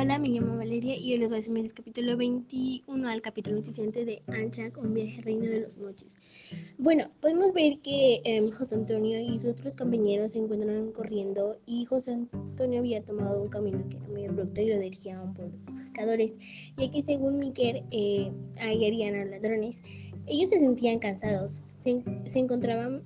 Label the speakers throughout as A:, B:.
A: Hola, me llamo Valeria y hoy les voy a enseñar el capítulo 21 al capítulo 27 de Ancha con viaje reino de los mochis. Bueno, podemos ver que eh, José Antonio y sus otros compañeros se encuentran corriendo y José Antonio había tomado un camino que era muy abrupto y lo dirigía a un ya que según Miquel eh, ahí harían a ladrones. Ellos se sentían cansados, se, se encontraban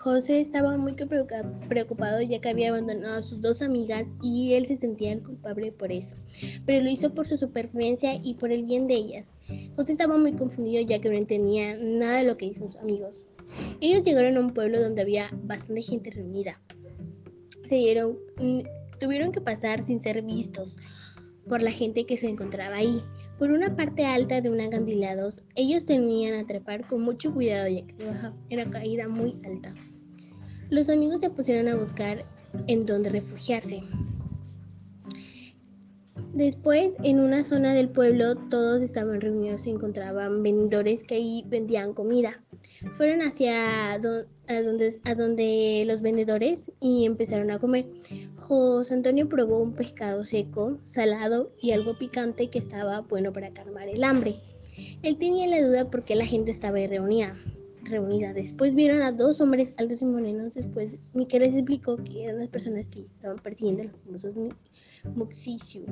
A: José estaba muy preocupado ya que había abandonado a sus dos amigas y él se sentía culpable por eso, pero lo hizo por su supervivencia y por el bien de ellas. José estaba muy confundido ya que no entendía nada de lo que dicen sus amigos. Ellos llegaron a un pueblo donde había bastante gente reunida. Se dieron, mm, tuvieron que pasar sin ser vistos por la gente que se encontraba ahí. Por una parte alta de un acantilado, ellos tenían a trepar con mucho cuidado ya que era caída muy alta. Los amigos se pusieron a buscar en dónde refugiarse. Después, en una zona del pueblo, todos estaban reunidos, se encontraban vendedores que ahí vendían comida. Fueron hacia donde, a donde los vendedores y empezaron a comer. José Antonio probó un pescado seco, salado y algo picante que estaba bueno para calmar el hambre. Él tenía la duda porque la gente estaba reunida reunida. Después vieron a dos hombres altos y morenos. Después Miquel les explicó que eran las personas que estaban persiguiendo a los famosos Muxiciu.